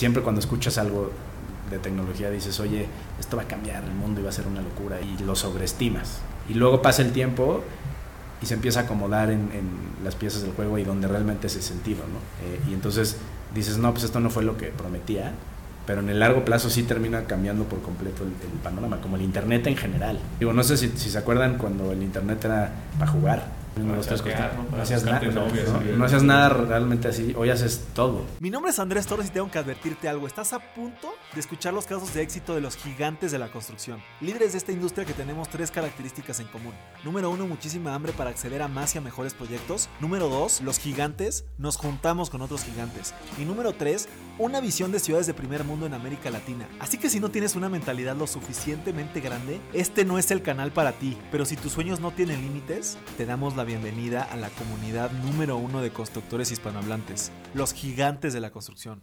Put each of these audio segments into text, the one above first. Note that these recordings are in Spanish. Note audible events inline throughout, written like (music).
Siempre cuando escuchas algo de tecnología dices, oye, esto va a cambiar el mundo y va a ser una locura y lo sobreestimas. Y luego pasa el tiempo y se empieza a acomodar en, las piezas del juego y donde realmente ese sentido, ¿no? Eh, y entonces dices, no, pues esto no fue lo que prometía, pero en el largo plazo sí termina cambiando por completo el, panorama, como el Internet en general. Digo, no sé si se acuerdan cuando el Internet era para jugar no, hacías, nada realmente así, hoy haces todo. Mi nombre es Andrés Torres y tengo que advertirte algo. Estás a punto de escuchar los casos de éxito de los gigantes de la construcción. Líderes de esta industria que tenemos tres características en común. Número uno, muchísima hambre para acceder a más y a mejores proyectos. Número dos, los gigantes nos juntamos con otros gigantes. Y número tres, una visión de ciudades de primer mundo en América Latina. Así que si no tienes una mentalidad lo suficientemente grande, este no es el canal para ti. Pero si tus sueños no tienen límites, te damos la bienvenida a la comunidad número uno de constructores hispanohablantes, los gigantes de la construcción.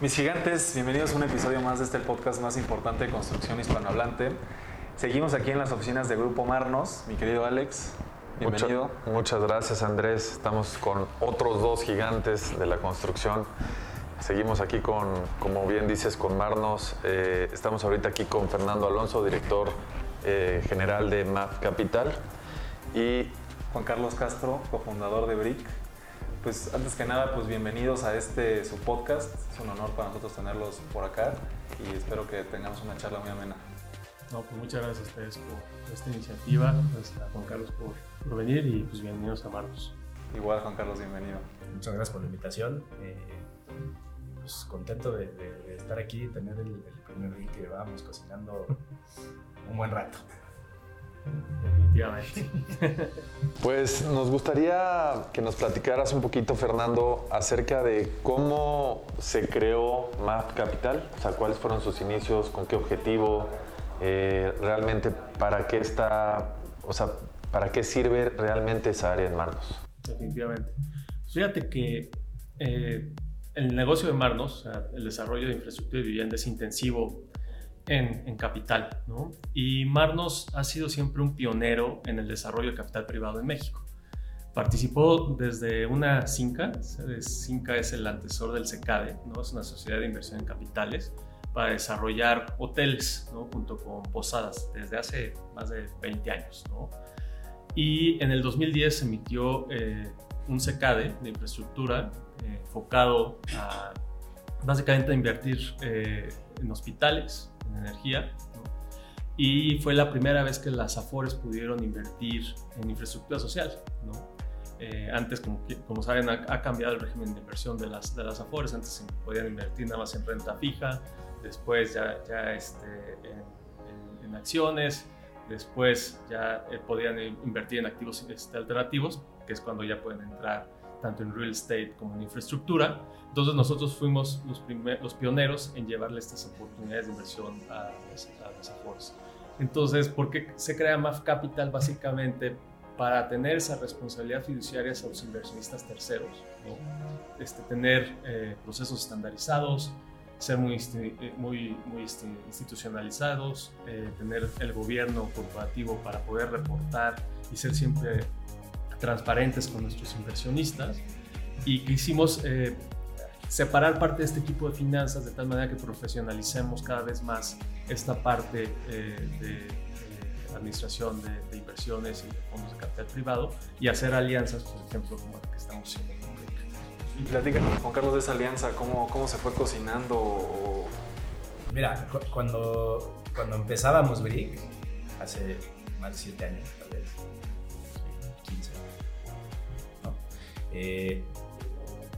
Mis gigantes, bienvenidos a un episodio más de este podcast más importante de construcción hispanohablante. Seguimos aquí en las oficinas de Grupo Marnos, mi querido Alex. Bienvenido. muchas gracias Andrés. Estamos con otros dos gigantes de la construcción. Seguimos aquí con, como bien dices, con Marnos. Eh, estamos ahorita aquí con Fernando Alonso, director eh, general de MAP Capital. Y Juan Carlos Castro, cofundador de BRIC. Pues antes que nada, pues bienvenidos a este su podcast. Es un honor para nosotros tenerlos por acá y espero que tengamos una charla muy amena. No, pues muchas gracias a ustedes por esta iniciativa, pues a Juan Carlos por, venir y pues bienvenidos a Marcos. Igual Juan Carlos, bienvenido. Muchas gracias por la invitación. Eh, pues, contento de, estar aquí y tener el, primer día que vamos cocinando un buen rato. Definitivamente. Pues nos gustaría que nos platicaras un poquito, Fernando, acerca de cómo se creó MAP Capital, o sea, cuáles fueron sus inicios, con qué objetivo, eh, realmente para qué está, o sea, para qué sirve realmente esa área en Marnos. Definitivamente. Fíjate que eh, el negocio de Marnos, el desarrollo de infraestructura de vivienda es intensivo en, capital, ¿no? Y Marnos ha sido siempre un pionero en el desarrollo de capital privado en México. Participó desde una CINCA, CINCA es el antecesor del SECADE, ¿no? es una sociedad de inversión en capitales, para desarrollar hoteles, ¿no? junto con posadas, desde hace más de 20 años. ¿no? Y en el 2010 se emitió eh, un SECADE de infraestructura enfocado a básicamente a invertir eh, en hospitales, en energía, y fue la primera vez que las AFORES pudieron invertir en infraestructura social. ¿no? Eh, antes, como, como saben, ha, cambiado el régimen de inversión de las, de las AFORES, antes podían invertir nada más en renta fija, después ya, ya este, en, en, acciones, después ya podían invertir en activos este, alternativos, que es cuando ya pueden entrar tanto en real estate como en infraestructura. Entonces nosotros fuimos los, los pioneros en llevarle estas oportunidades de inversión a, las Afores. Entonces, ¿por qué se crea MAF Capital? Básicamente para tener esa responsabilidad fiduciaria hacia los inversionistas terceros, este, tener eh, procesos estandarizados, ser muy, eh, muy, muy institucionalizados, eh, tener el gobierno corporativo para poder reportar y ser siempre transparentes con nuestros inversionistas y quisimos eh, separar parte de este equipo de finanzas de tal manera que profesionalicemos cada vez más esta parte eh, de administración de, inversiones y de fondos de capital privado y hacer alianzas, por ejemplo, como la que estamos haciendo. Y platícanos, Juan Carlos, de esa alianza, ¿cómo, cómo se fue cocinando? Mira, cuando, cuando empezábamos Brick, hace más de siete años tal vez, Eh,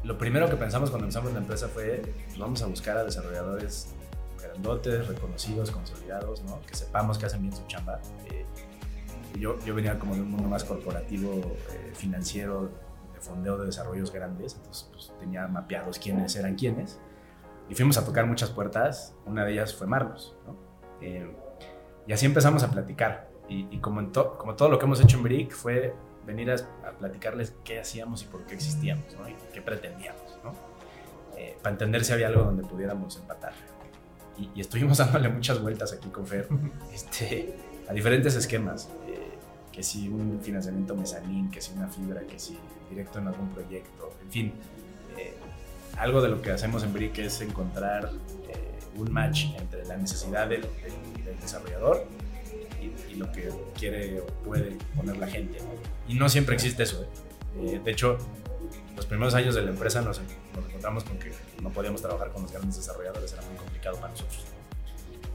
lo primero que pensamos cuando empezamos la empresa fue, pues, vamos a buscar a desarrolladores grandotes, reconocidos, consolidados, ¿no? que sepamos que hacen bien su chamba. Eh, yo, yo venía como de un mundo más corporativo, eh, financiero, de fondeo de desarrollos grandes, entonces pues, tenía mapeados quiénes eran quiénes. Y fuimos a tocar muchas puertas, una de ellas fue Marlos. ¿no? y así empezamos a platicar. Y, y como, en como todo lo que hemos hecho en Brick fue venir a, platicarles qué hacíamos y por qué existíamos, ¿no? Y qué pretendíamos, ¿no? Eh, para entender si había algo donde pudiéramos empatar. Y, estuvimos (laughs) dándole muchas vueltas aquí con Fer. (laughs) este, a diferentes esquemas. Eh, que si un financiamiento mezanín, que si una fibra, que si directo en algún proyecto, en fin. Eh, algo de lo que hacemos en Brick es encontrar eh, un match entre la necesidad del, desarrollador y, lo que quiere o puede poner la gente. Y no siempre existe eso. de hecho, los primeros años de la empresa nos, nos, encontramos con que no podíamos trabajar con los grandes desarrolladores, era muy complicado para nosotros.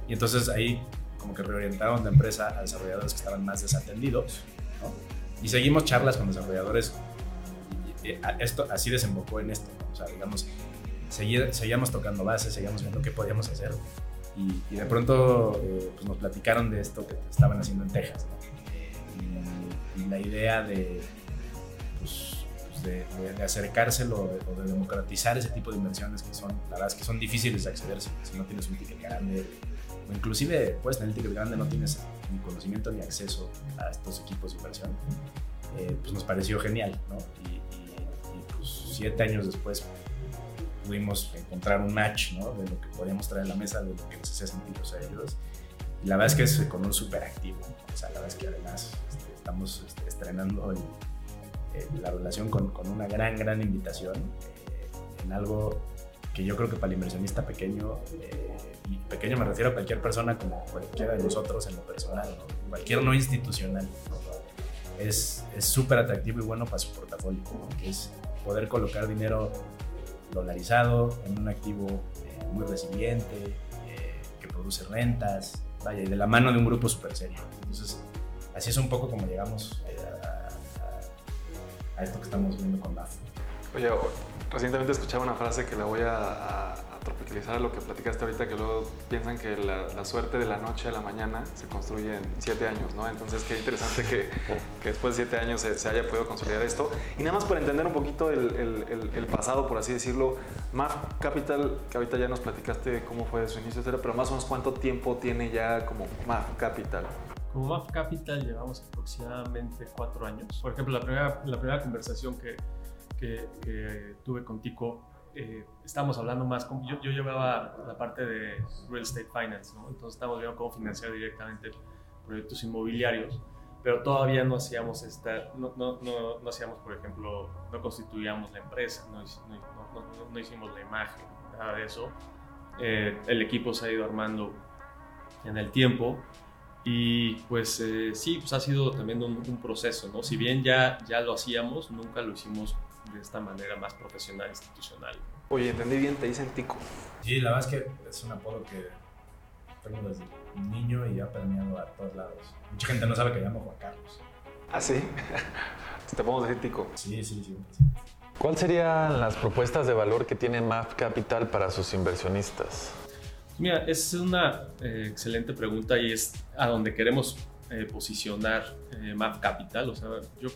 Y entonces ahí como que reorientaron la empresa a desarrolladores que estaban más desatendidos, ¿no? Y seguimos charlas con desarrolladores. Y esto así desembocó en esto, ¿no? O sea, digamos, seguíamos tocando bases, seguíamos viendo qué podíamos hacer. Y, y de pronto eh, pues nos platicaron de esto que estaban haciendo en Texas, ¿no? y, y la idea de, pues, de, acercárselo o de, democratizar ese tipo de inversiones que son, la verdad es que son difíciles de acceder si, no tienes un ticket grande o inclusive puedes tener el ticket grande no tienes ni conocimiento ni acceso a estos equipos de inversión, eh, pues nos pareció genial, ¿no? Y, pues siete años después pudimos encontrar un match, ¿no? De lo que podíamos traer a la mesa, de lo que nos hacía sentir a ellos. Y la verdad es que es con un súper activo, o sea, la verdad es que además este, estamos este, estrenando el eh, la relación con, con, una gran, gran invitación eh, en algo que yo creo que para el inversionista pequeño, eh, y pequeño me refiero a cualquier persona como cualquiera de nosotros en lo personal, cualquier no institucional, es súper atractivo y bueno para su portafolio, que es poder colocar dinero dolarizado en un activo muy resiliente, que produce rentas, vaya, y de la mano de un grupo súper serio. Entonces, así es un poco como llegamos a esto que estamos viendo con DAF. Oye, recientemente escuchaba una frase que la voy a, a lo que platicaste ahorita, que luego piensan que la, suerte de la noche a la mañana se construye en siete años, ¿no? Entonces, qué interesante que, que después de siete años se, haya podido consolidar esto. Y nada más para entender un poquito el, el, el, pasado, por así decirlo, MAF Capital, que ahorita ya nos platicaste cómo fue su inicio, etcétera, pero más o menos cuánto tiempo tiene ya como MAF Capital. Como MAF Capital llevamos aproximadamente cuatro años. Por ejemplo, la primera, la primera conversación que, que, tuve con Tico, eh, estábamos hablando más, con, yo, yo, llevaba la parte de Real Estate Finance, ¿no? entonces estábamos viendo cómo financiar directamente proyectos inmobiliarios, pero todavía no hacíamos esta, no, no, no, no hacíamos, por ejemplo, no constituíamos la empresa, no, hicimos la imagen, nada de eso. Eh, el equipo se ha ido armando en el tiempo y pues eh, sí, pues ha sido también un, proceso, ¿no? Si bien ya, ya lo hacíamos, nunca lo hicimos de esta manera más profesional, institucional. Oye, entendí bien, te dicen Tico. Sí, la verdad es que es un apodo que tengo desde niño y ha permeado a todos lados. Mucha gente no sabe que llamo Juan Carlos. ¿Ah, sí? (laughs) ¿Te podemos decir Tico? Sí, sí, sí. ¿Cuáles serían las propuestas de valor que tiene MAP Capital para sus inversionistas? Mira, es una eh, excelente pregunta y es a donde queremos eh, posicionar eh, MAF Capital. O sea, yo,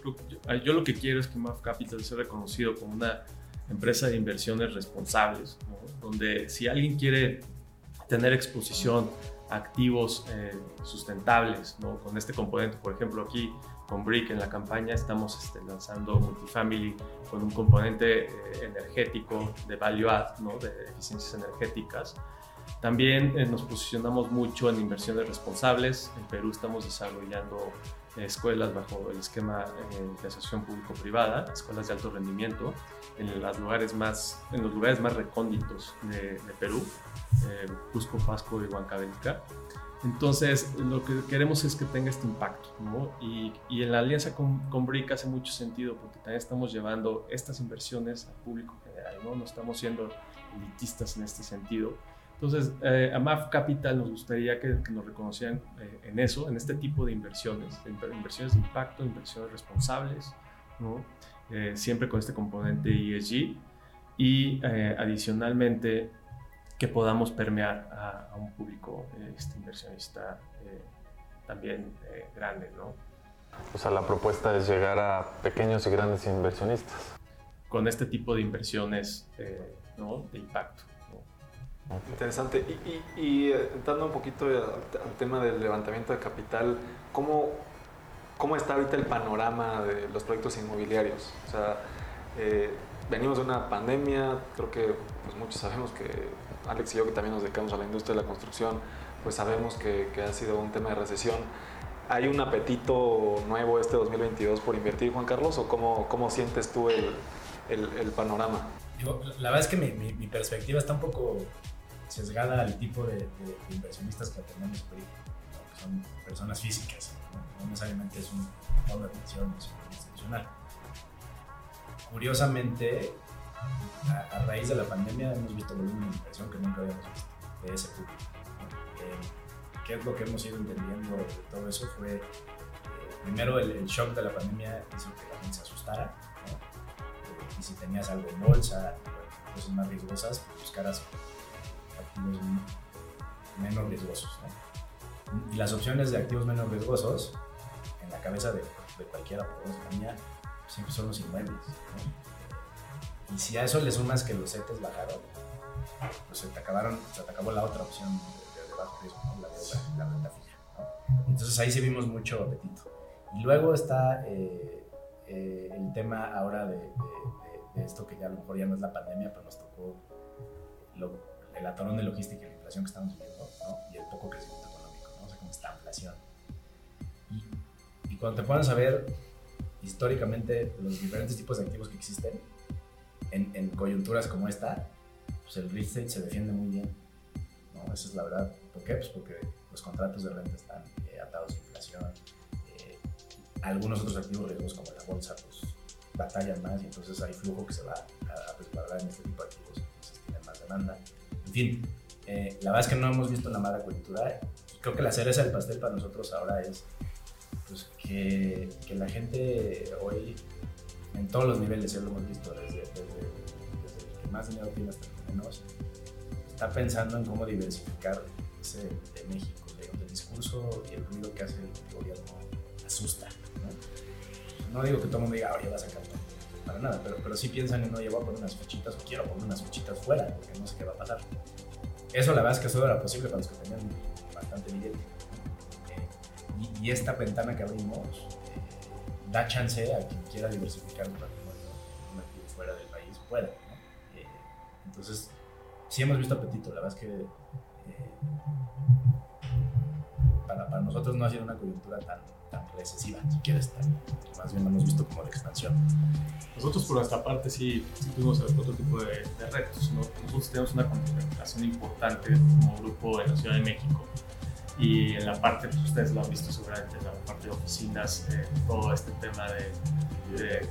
yo, lo que quiero es que MAF Capital sea reconocido como una empresa de inversiones responsables, donde si alguien quiere tener exposición a activos sustentables, ¿no? con este componente, por ejemplo, aquí con Brick en la campaña estamos este, lanzando Multifamily con un componente energético de value add, ¿no? de eficiencias energéticas también eh, nos posicionamos mucho en inversiones responsables. En Perú estamos desarrollando eh, escuelas bajo el esquema eh, de asociación público-privada, escuelas de alto rendimiento, en los lugares más, en los lugares más recónditos de, Perú, Cusco, Pasco y Huancavelica. Entonces, lo que queremos es que tenga este impacto, ¿no? y, y, en la alianza con, con BRIC hace mucho sentido porque también estamos llevando estas inversiones al público general, ¿no? No estamos siendo elitistas en este sentido entonces, eh, a MAF Capital nos gustaría que, nos reconocieran eh, en eso, en este tipo de inversiones, inversiones de impacto, inversiones responsables, ¿no? Eh, siempre con este componente ESG y adicionalmente que podamos permear a, un público este, inversionista también grande. ¿no? O sea, la propuesta es llegar a pequeños y grandes inversionistas. Con este tipo de inversiones ¿no? de impacto. Interesante. Y, y, eh, entrando un poquito al, tema del levantamiento de capital, ¿cómo, ¿cómo está ahorita el panorama de los proyectos inmobiliarios? O sea, eh, venimos de una pandemia, creo que pues muchos sabemos que Alex y yo que también nos dedicamos a la industria de la construcción, pues sabemos que, que ha sido un tema de recesión. ¿Hay un apetito nuevo este 2022 por invertir, Juan Carlos? ¿O cómo, cómo sientes tú el, el, panorama? la verdad es que mi, mi, perspectiva está un poco sesgada al tipo de, inversionistas que tenemos hoy, que son personas físicas, no, necesariamente es un fondo de inversión institucional. Curiosamente, a, raíz de la pandemia hemos visto volumen de inversión que nunca habíamos visto de ese público. Eh, ¿Qué es lo que hemos ido entendiendo de todo eso? Fue, eh, primero, el, shock de la pandemia hizo que la gente se asustara. Eh, y si tenías algo en bolsa, cosas más riesgosas, pues buscaras menos riesgosos. Y las opciones de activos menos riesgosos, en la cabeza de, de cualquiera por España, siempre son los inmuebles. Y si a eso le sumas que los CETES bajaron, pues se te, acabaron, se te acabó la otra opción de, de bajo riesgo, la deuda, la renta fija. Entonces ahí sí vimos mucho apetito. Y luego está eh, eh, el tema ahora de, de, esto que ya a lo mejor ya no es la pandemia, pero nos tocó el atorón de logística y la inflación que estamos viviendo y el poco crecimiento económico, ¿no? o sea, como esta inflación. Y, y cuando te pones a ver históricamente los diferentes tipos de activos que existen, en, coyunturas como esta, pues el real estate se defiende muy bien. ¿no? Esa es la verdad. ¿Por qué? Pues porque los contratos de renta están eh, atados a inflación. Eh, algunos otros activos riesgos como la bolsa, pues batallan más y entonces hay flujo que se va a, a en este tipo de activos, entonces tienen más demanda. En fin, eh, la verdad es que no hemos visto una mala coyuntura. Creo que la cereza del pastel para nosotros ahora es pues, que, la gente hoy en todos los niveles, ya lo hemos visto, desde, el que más dinero tiene hasta el menos, está pensando en cómo diversificar ese de México. el discurso y el ruido que hace el gobierno asusta. No, digo que todo el mundo diga, oye, vas a sacar para nada, pero, pero sí piensan en, oye, voy a poner unas fichitas o quiero poner unas fichitas fuera, porque no sé qué va a pasar. Eso la verdad es que solo era posible para los que tenían bastante billete. Eh, y, esta ventana que abrimos, da chance a quien quiera diversificar un patrimonio fuera del país pueda. Eh, entonces, sí hemos visto apetito, la verdad es que eh, para, para, nosotros no ha sido una coyuntura tan, tan recesiva, si quieres, más bien lo hemos visto como de expansión. Nosotros por nuestra parte sí, tuvimos otro tipo de, retos. Nosotros tenemos una concentración importante como grupo en la Ciudad de México y en la parte, pues ustedes lo han visto seguramente, en la parte de oficinas, eh, todo este tema de, de,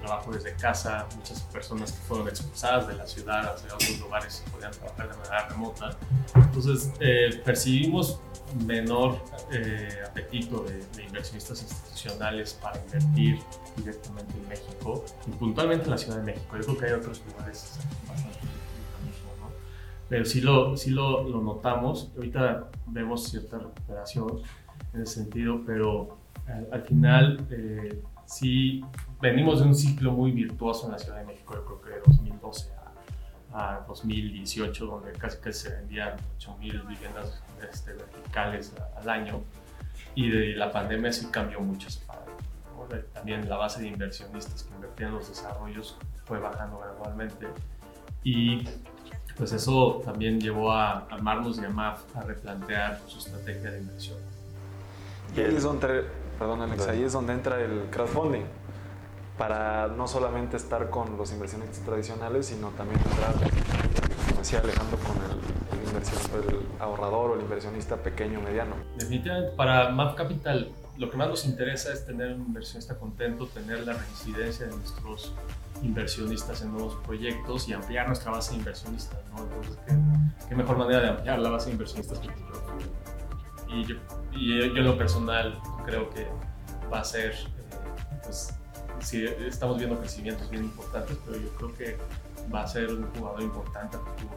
trabajo desde casa, muchas personas que fueron expulsadas de la ciudad hacia otros lugares y podían trabajar de manera remota. Entonces, eh, percibimos menor eh, apetito de, de, inversionistas institucionales para invertir directamente en México y puntualmente en la Ciudad de México. Yo creo que hay otros lugares bastante pero sí lo, sí lo, lo notamos. Ahorita vemos cierta recuperación en ese sentido, pero al, final eh, sí venimos de un ciclo muy virtuoso en la Ciudad de México, yo creo que de 2012 a, 2018, donde casi que se vendían 8.000 viviendas este, verticales al año, y de la pandemia sí cambió mucho ese También la base de inversionistas que invertían en los desarrollos fue bajando gradualmente. Y pues eso también llevó a, a Marlos y a MAF a replantear su estrategia de inversión. Y ahí es donde, perdón Alex, ahí es donde entra el crowdfunding, para no solamente estar con los inversionistas tradicionales, sino también entrar, como decía Alejandro, con el, el ahorrador o el inversionista pequeño mediano. Definitivamente, para MAF Capital lo que más nos interesa es tener un inversionista contento, tener la residencia de nuestros inversionistas en nuevos proyectos y ampliar nuestra base de inversionistas. ¿no? Entonces, ¿qué, mejor manera de ampliar la base de inversionistas que y yo, y yo, en lo personal creo que va a ser, eh, pues, sí, estamos viendo crecimientos bien importantes, pero yo creo que va a ser un jugador importante a futuro.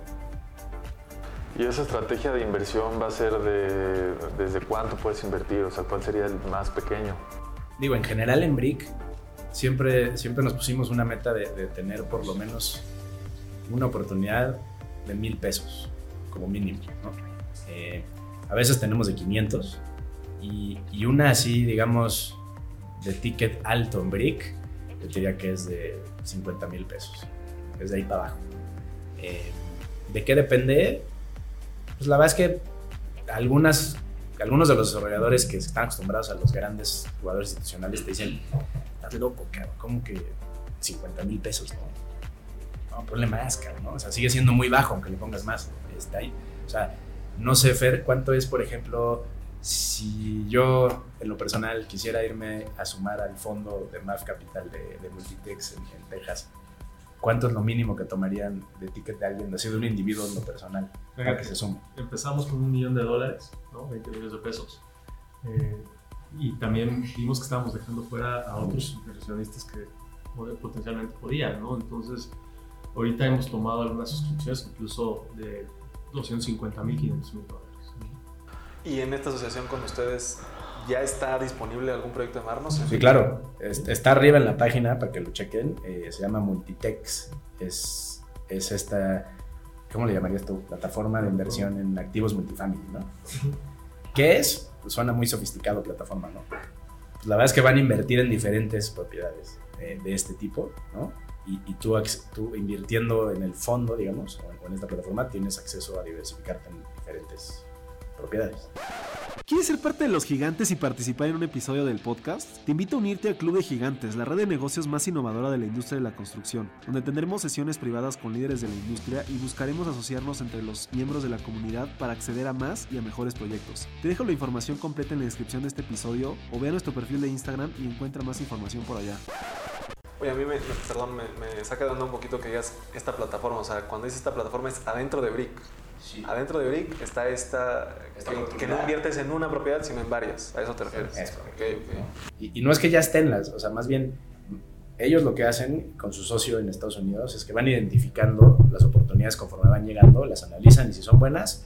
¿Y esa estrategia de inversión va a ser de desde cuánto puedes invertir? O sea, ¿cuál sería el más pequeño? Digo, en general en BRIC siempre, siempre nos pusimos una meta de, tener por lo menos una oportunidad de mil pesos como mínimo. Eh, a veces tenemos de 500 y, y, una así, digamos, de ticket alto en BRIC, yo diría que es de 50 mil pesos. Es de ahí para abajo. Eh, ¿De qué depende? Pues la verdad es que algunos de los desarrolladores que están acostumbrados a los grandes jugadores institucionales te dicen, estás loco, cabrón, ¿cómo que 50 mil pesos? No, no ponle más, cabrón, ¿no? O sea, sigue siendo muy bajo aunque le pongas más. Está ahí. O sea, no sé, Fer, cuánto es, por ejemplo, si yo en lo personal quisiera irme a sumar al fondo de MAF Capital de, de Multitex en, en Texas, ¿cuánto es lo mínimo que tomarían de ticket de alguien, así de un individuo en lo personal, para que se sume? Empezamos con un millón de dólares, ¿no? 20 millones de pesos. Eh, y también vimos que estábamos dejando fuera a otros inversionistas que potencialmente podían, ¿no? Entonces, ahorita hemos tomado algunas suscripciones incluso de 250 mil, 500 mil dólares. ¿Y en esta asociación con ustedes ya está disponible algún proyecto de Marnos? Sí, claro. Está arriba en la página para que lo chequen. Eh, se llama Multitex. Es, es esta, ¿cómo le llamarías tú? Plataforma de inversión en activos multifamily, ¿no? ¿Qué es? Pues suena muy sofisticado plataforma, ¿no? Pues la verdad es que van a invertir en diferentes propiedades eh, de este tipo, ¿no? Y, y tú, tú, invirtiendo en el fondo, digamos, o en esta plataforma, tienes acceso a diversificarte en diferentes propiedades. ¿Quieres ser parte de los gigantes y participar en un episodio del podcast? Te invito a unirte al Club de Gigantes, la red de negocios más innovadora de la industria de la construcción, donde tendremos sesiones privadas con líderes de la industria y buscaremos asociarnos entre los miembros de la comunidad para acceder a más y a mejores proyectos. Te dejo la información completa en la descripción de este episodio o ve a nuestro perfil de Instagram y encuentra más información por allá. Oye, a mí me, perdón, me, me saca de onda un poquito que digas esta plataforma, o sea, cuando dices esta plataforma es adentro de Brick. Sí. Adentro de Brick está esta, esta que, que, no inviertes en una propiedad, sino en varias. ¿A eso te refieres? Es okay, okay. Y, y, no es que ya estén las, o sea, más bien ellos lo que hacen con su socio en Estados Unidos es que van identificando las oportunidades conforme van llegando, las analizan y si son buenas,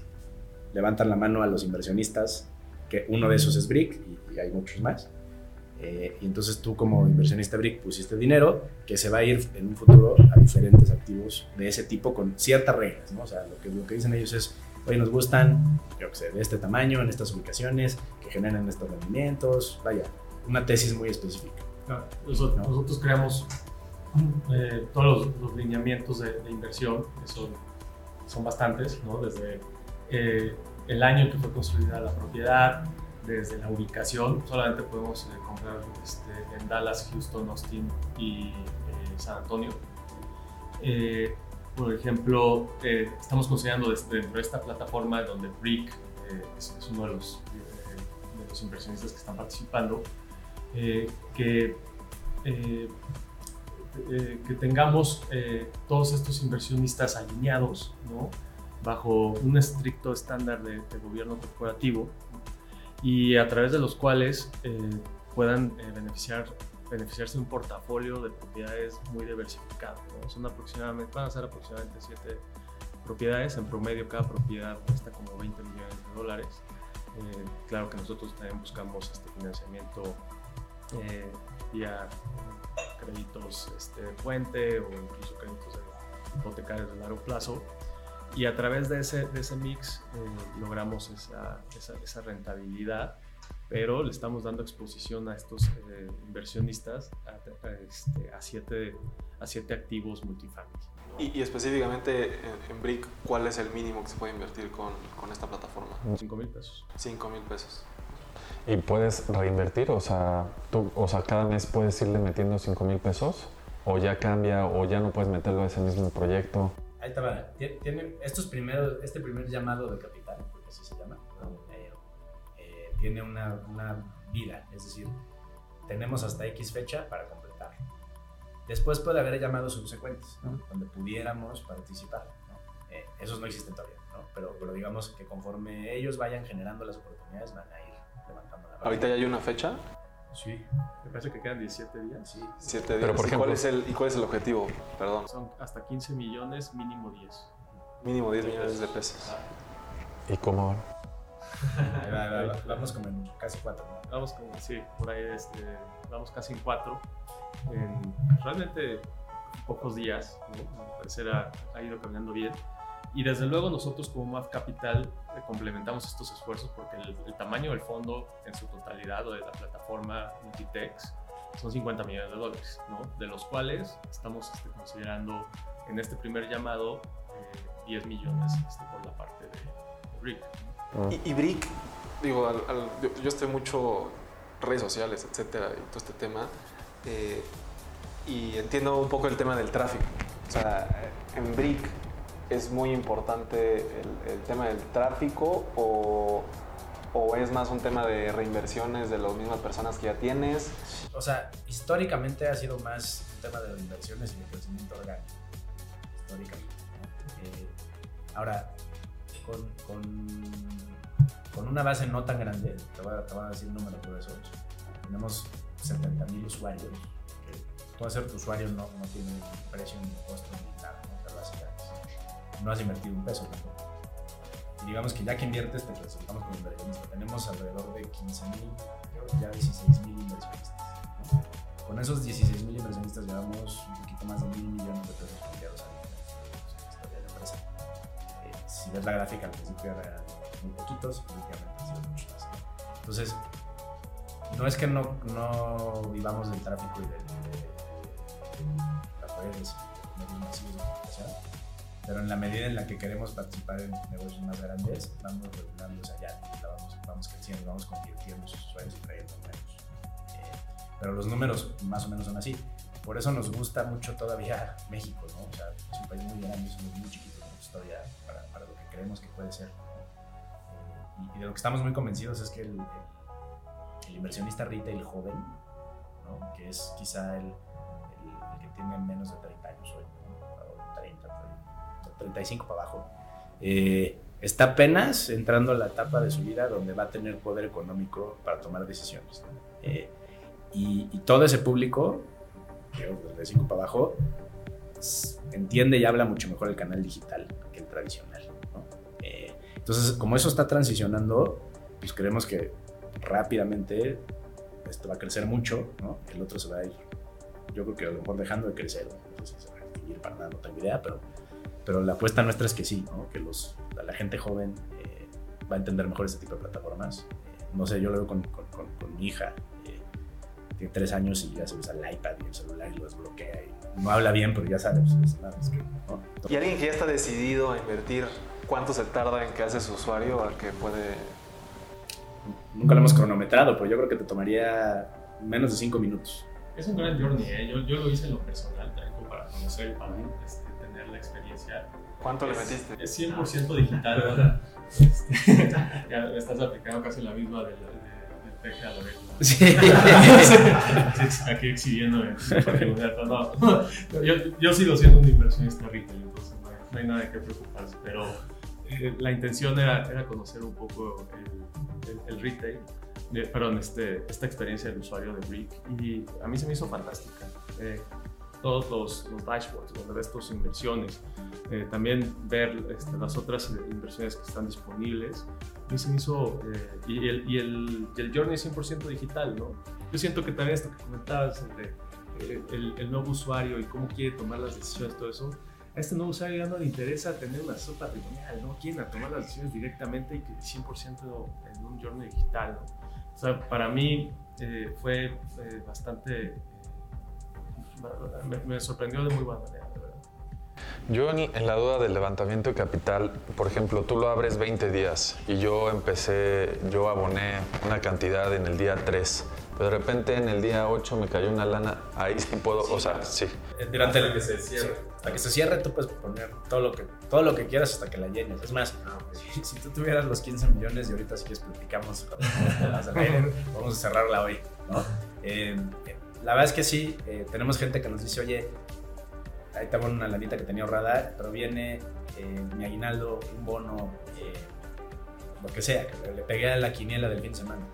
levantan la mano a los inversionistas, que uno de esos es Brick y, y hay muchos más. Eh, y entonces tú como inversionista BRIC pusiste dinero que se va a ir en un futuro a diferentes activos de ese tipo con ciertas reglas, ¿no? O sea, lo que, lo que dicen ellos es, oye, nos gustan, yo que sé, de este tamaño, en estas ubicaciones, que generen estos rendimientos, vaya, una tesis muy específica. Claro, nosotros, ¿no? nosotros creamos eh, todos los, los lineamientos de, de, inversión, que son, son bastantes, ¿no? Desde eh, el año en que fue construida la propiedad, desde la ubicación, solamente podemos eh, comprar este, en Dallas, Houston, Austin y eh, San Antonio. Eh, por ejemplo, estamos considerando dentro de esta plataforma donde Brick es, uno de los, de los, inversionistas que están participando, que, que tengamos todos estos inversionistas alineados ¿no? bajo un estricto estándar de gobierno corporativo y a través de los cuales eh, puedan eh, beneficiar, beneficiarse de un portafolio de propiedades muy diversificado. Son aproximadamente, van a ser aproximadamente 7 propiedades, en promedio cada propiedad cuesta como 20 millones de dólares. Eh, claro que nosotros también buscamos este financiamiento vía créditos este, puente o incluso créditos hipotecarios de largo plazo y a través de ese, de ese mix eh, logramos esa, esa, esa, rentabilidad, pero le estamos dando exposición a estos eh, inversionistas a, a, este, a, siete, a siete activos multifamily. Y, y específicamente en, en, Brick, ¿cuál es el mínimo que se puede invertir con, con esta plataforma? 5 mil pesos. 5 mil pesos. ¿Y puedes reinvertir? O sea, tú, o sea, cada mes puedes irle metiendo 5 mil pesos, o ya cambia, o ya no puedes meterlo a ese mismo proyecto. Ahí está, va. Tiene estos primeros, este primer llamado de capital, porque así se llama, eh, eh, tiene una, una, vida, es decir, tenemos hasta X fecha para completarlo. Después puede haber llamados subsecuentes, ¿no? donde pudiéramos participar. ¿no? Eh, esos no existen todavía, ¿no? pero, pero digamos que conforme ellos vayan generando las oportunidades, van a ir levantando la ¿Ahorita ya hay una fecha? Sí, me parece que quedan 17 días. Sí, 7 días. Pero por ejemplo, ¿Y, cuál es el, ¿Y cuál es el objetivo? Perdón. Son hasta 15 millones, mínimo 10. Mínimo 10 millones de pesos. ¿Y cómo? vamos como en casi 4. ¿no? Vamos como, sí, por ahí este, vamos casi en 4. En realmente pocos días, ¿no? me parece ha ido caminando bien. Y desde luego nosotros como MAF Capital eh, complementamos estos esfuerzos porque el, el, tamaño del fondo en su totalidad o de la plataforma Multitex son 50 millones de dólares, ¿no? de los cuales estamos este, considerando en este primer llamado eh, 10 millones este, por la parte de, de Brick. ¿no? ¿Y, ¿Y, Brick digo, yo, estoy mucho redes sociales, etcétera, y todo este tema, eh, y entiendo un poco el tema del tráfico. O sea, en Brick es muy importante el, tema del tráfico o, o, es más un tema de reinversiones de las mismas personas que ya tienes? O sea, históricamente ha sido más un tema de reinversiones y de crecimiento orgánico. Históricamente. Eh, ahora, con, con, una base no tan grande, te voy a, te voy a decir un número por eso, tenemos 70 mil usuarios. Tú ser tu usuario no, no tiene precio ni costo ni nada, ¿no? has invertido un peso. Y digamos que ya que inviertes te clasificamos como inversionista. Tenemos alrededor de 15 mil, ya 16 mil inversionistas. Con esos 16 mil inversionistas llevamos un poquito más de mil millones de pesos cambiados a la historia de la empresa. Eh, si ves la gráfica al principio era muy poquitos, últimamente han sido muchos más. Entonces, no es que no, no vivamos del tráfico y de, las redes, medios masivos de comunicación, pero en la medida en la que queremos participar en negocios más grandes, vamos regulando esa llave, vamos, vamos creciendo, vamos convirtiendo sus usuarios y trayendo. Eh, pero los números más o menos son así. Por eso nos gusta mucho todavía (laughs) México, ¿no? O sea, es un país muy grande, somos muy chiquitos, todavía para, para, lo que creemos que puede ser. Eh, y, de lo que estamos muy convencidos es que el el inversionista retail joven, ¿no? que es quizá el, el, que tiene menos de 30 años hoy, ¿no? 30, 35 para abajo, eh, está apenas entrando a la etapa de su vida donde va a tener poder económico para tomar decisiones. Eh, y, y, todo ese público, de 35 para abajo, entiende y habla mucho mejor el canal digital que el tradicional. ¿no? Eh, entonces, como eso está transicionando, pues creemos que rápidamente esto va a crecer mucho, ¿no? El otro se va a ir, yo creo que a lo mejor dejando de crecer, entonces se va a extinguir para nada, no tengo idea, pero, pero la apuesta nuestra es que sí, ¿no? Que los, la gente joven eh, va a entender mejor este tipo de plataformas. Eh, no sé, yo lo veo con, con, con, mi hija, eh, tiene tres años y ya se usa el iPad y el celular y lo desbloquea y no habla bien, pero ya sabes, es, es que, ¿no? Y alguien que ya está decidido a invertir, ¿cuánto se tarda en que hace su usuario a que puede nunca lo hemos cronometrado, pero yo creo que te tomaría menos de 5 minutos. Es un gran journey, ¿eh? yo, yo, lo hice en lo personal, también para conocer, para este, tener la experiencia. ¿Cuánto le metiste? Es 100% digital. (laughs) Este, ya estás aplicando casi la misma del de, peje a Loreto. (laughs) Sí. Aquí exhibiendo (laughs) no, yo, yo sigo siendo un inversionista retail, entonces no hay, no nada de qué preocuparse, pero eh, la intención era, era, conocer un poco el, el, retail, perdón, este, esta experiencia del usuario de Brick y a mí se me hizo fantástica. Eh, todos los, los, dashboards donde ves tus inversiones, eh, también ver este, las otras inversiones que están disponibles. Mí se hizo, y, el, y, el, y, el, journey es 100% digital, ¿no? Yo siento que también esto que comentabas sobre el, el nuevo usuario y cómo quiere tomar las decisiones, todo eso, a este nuevo usuario ya no le interesa tener una sopa patrimonial, ¿no? Quieren tomar las decisiones directamente y que 100% en un journey digital, ¿no? O sea, para mí eh, fue eh, bastante... Eh, me, sorprendió de muy buena manera. Yo en, en, la duda del levantamiento de capital, por ejemplo, tú lo abres 20 días y yo empecé, yo aboné una cantidad en el día 3 pero de repente en el día 8 me cayó una lana, ahí sí puedo, o sea, sí. Eh, durante el que se cierre. hasta que se cierre tú puedes poner todo lo que, todo lo que quieras hasta que la llenes. Es más, ah, (laughs) si, tú tuvieras los 15 millones y ahorita si quieres platicamos, (laughs) vamos a cerrarla hoy, ¿no? Eh, la verdad es que sí, eh, tenemos gente que nos dice, oye, ahí tengo una lanita que tenía ahorrada, pero viene mi aguinaldo, un bono, lo que sea, que le pegué a la quiniela del fin de semana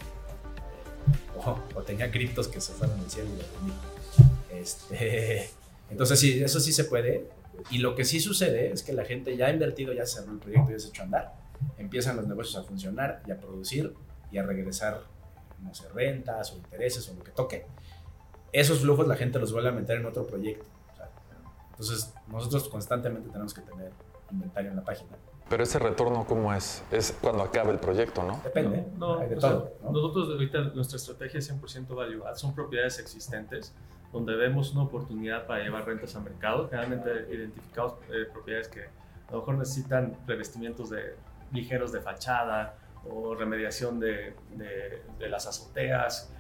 o, tenía criptos que se fueron al cielo y este, (laughs) entonces sí, eso sí se puede. Y lo que sí sucede es que la gente ya ha invertido, ya cerró el proyecto, ya se ha hecho andar. Empiezan los negocios a funcionar y a producir y a regresar, no sé, rentas o intereses o lo que toque. Esos flujos la gente los vuelve a meter en otro proyecto. entonces nosotros constantemente tenemos que tener inventario en la página pero ese retorno, ¿cómo es? Es cuando acaba el proyecto, ¿no? Depende. No, de todo, Nosotros ahorita nuestra estrategia es 100% value add. Son propiedades existentes donde vemos una oportunidad para llevar rentas al mercado. Generalmente identificamos eh, propiedades que a lo mejor necesitan revestimientos de, ligeros de fachada o remediación de, de, las azoteas,